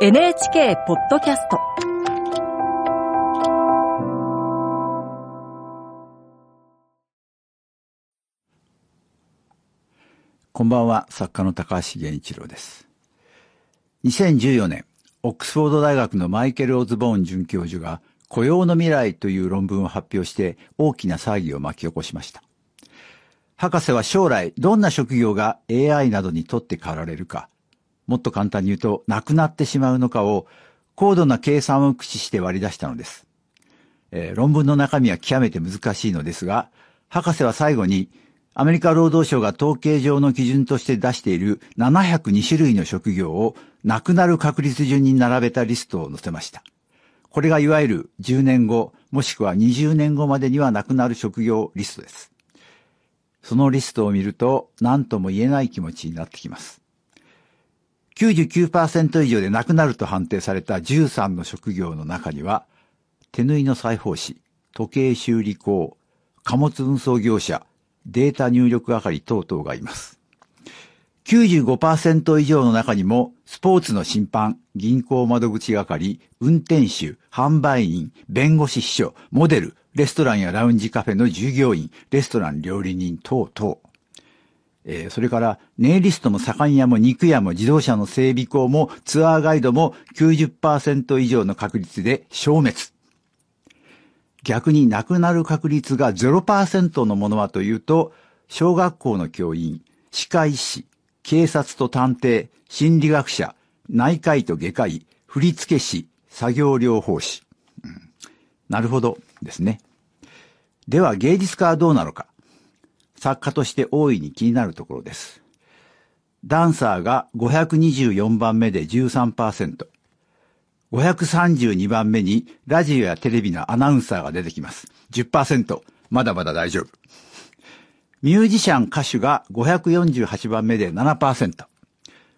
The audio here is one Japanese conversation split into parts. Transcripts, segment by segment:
NHK ポッドキャストこんばんは、作家の高橋源一郎です。2014年、オックスフォード大学のマイケル・オズボーン准教授が雇用の未来という論文を発表して大きな騒ぎを巻き起こしました。博士は将来どんな職業が AI などにとって代わられるか、もっと簡単に言うとなくなってしまうのかを高度な計算を駆使して割り出したのです。えー論文の中身は極めて難しいのですが、博士は最後にアメリカ労働省が統計上の基準として出している702種類の職業をなくなる確率順に並べたリストを載せました。これがいわゆる10年後、もしくは20年後までにはなくなる職業リストです。そのリストを見ると何とも言えない気持ちになってきます。99%以上でなくなると判定された13の職業の中には、手縫いの裁縫師、時計修理工、貨物運送業者、データ入力係等々がいます。95%以上の中にも、スポーツの審判、銀行窓口係、運転手、販売員、弁護士秘書、モデル、レストランやラウンジカフェの従業員、レストラン料理人等々。えーそれから、ネイリストも左官屋も肉屋も自動車の整備工もツアーガイドも90%以上の確率で消滅。逆になくなる確率が0%のものはというと、小学校の教員、歯科医師、警察と探偵、心理学者、内科医と外科医、振付師、作業療法士。うんなるほどですね。では芸術家はどうなのか。作家として大いに気になるところです。ダンサーが524番目で13%。532番目にラジオやテレビのアナウンサーが出てきます。10%。まだまだ大丈夫。ミュージシャン歌手が548番目で7%。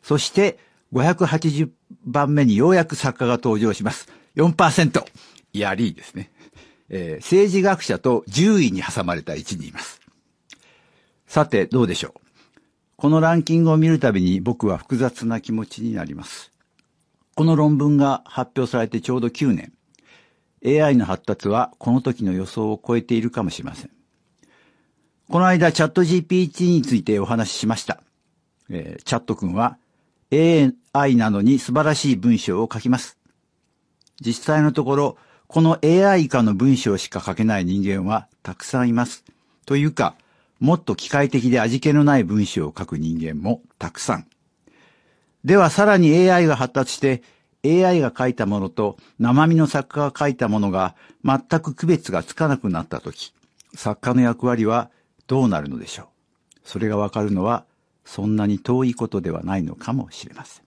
そして580番目にようやく作家が登場します。4%。いやりーですね。えー政治学者と10位に挟まれた位置にいます。さて、どうでしょう？このランキングを見るたびに僕は複雑な気持ちになります。この論文が発表されてちょうど9年。AI の発達はこの時の予想を超えているかもしれません。この間チャット GPT についてお話ししました。えーチャット君は AI なのに素晴らしい文章を書きます。実際のところ、この AI 以下の文章しか書けない人間はたくさんいます。というか、もっと機械的で味気のない文章を書く人間もたくさん。ではさらに AI が発達して AI が書いたものと生身の作家が書いたものが全く区別がつかなくなったとき、作家の役割はどうなるのでしょう。それがわかるのはそんなに遠いことではないのかもしれません。